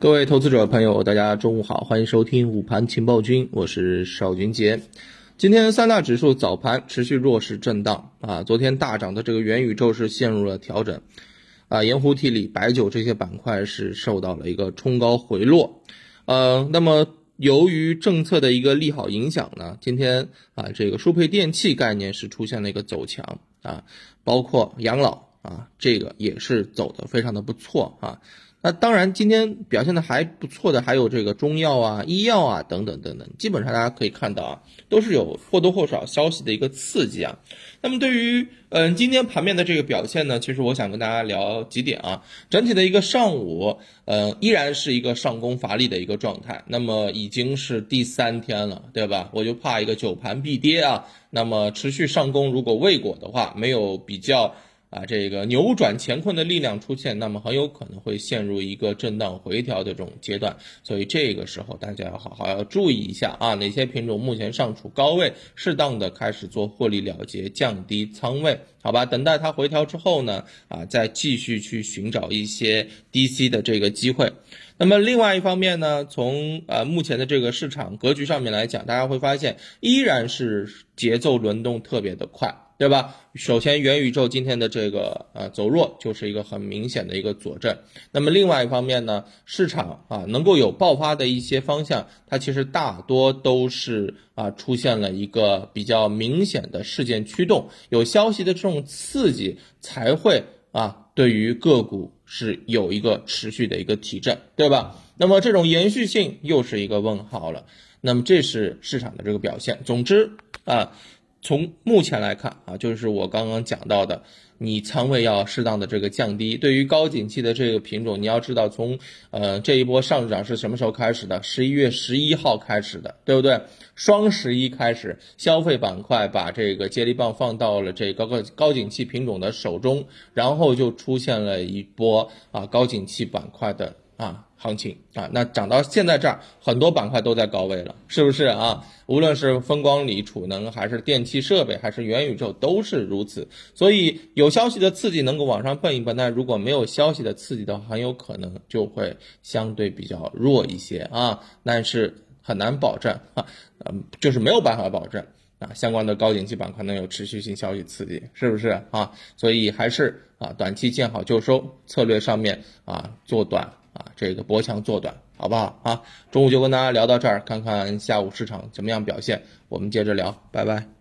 各位投资者朋友，大家中午好，欢迎收听午盘情报君，我是邵军杰。今天三大指数早盘持续弱势震荡啊，昨天大涨的这个元宇宙是陷入了调整啊，盐湖提锂、白酒这些板块是受到了一个冲高回落。呃，那么由于政策的一个利好影响呢，今天啊这个输配电器概念是出现了一个走强啊，包括养老啊这个也是走的非常的不错啊。那当然，今天表现的还不错的还有这个中药啊、医药啊等等等等，基本上大家可以看到啊，都是有或多或少消息的一个刺激啊。那么对于嗯今天盘面的这个表现呢，其实我想跟大家聊几点啊。整体的一个上午，呃，依然是一个上攻乏力的一个状态。那么已经是第三天了，对吧？我就怕一个九盘必跌啊。那么持续上攻，如果未果的话，没有比较。啊，这个扭转乾坤的力量出现，那么很有可能会陷入一个震荡回调的这种阶段，所以这个时候大家要好好要注意一下啊，哪些品种目前尚处高位，适当的开始做获利了结，降低仓位，好吧？等待它回调之后呢，啊，再继续去寻找一些低 C 的这个机会。那么另外一方面呢，从呃目前的这个市场格局上面来讲，大家会发现依然是节奏轮动特别的快。对吧？首先，元宇宙今天的这个呃走弱，就是一个很明显的一个佐证。那么另外一方面呢，市场啊能够有爆发的一些方向，它其实大多都是啊出现了一个比较明显的事件驱动，有消息的这种刺激，才会啊对于个股是有一个持续的一个提振，对吧？那么这种延续性又是一个问号了。那么这是市场的这个表现。总之啊。从目前来看啊，就是我刚刚讲到的，你仓位要适当的这个降低。对于高景气的这个品种，你要知道从呃这一波上涨是什么时候开始的？十一月十一号开始的，对不对？双十一开始，消费板块把这个接力棒放到了这个高高景气品种的手中，然后就出现了一波啊高景气板块的。啊，行情啊，那涨到现在这儿，很多板块都在高位了，是不是啊？无论是风光锂、储能，还是电气设备，还是元宇宙，都是如此。所以有消息的刺激能够往上蹦一蹦，但如果没有消息的刺激的话，很有可能就会相对比较弱一些啊。但是很难保证啊，嗯，就是没有办法保证啊，相关的高景气板块能有持续性消息刺激，是不是啊？所以还是啊，短期见好就收策略上面啊，做短。这个博强做短，好不好啊？中午就跟大家聊到这儿，看看下午市场怎么样表现，我们接着聊，拜拜。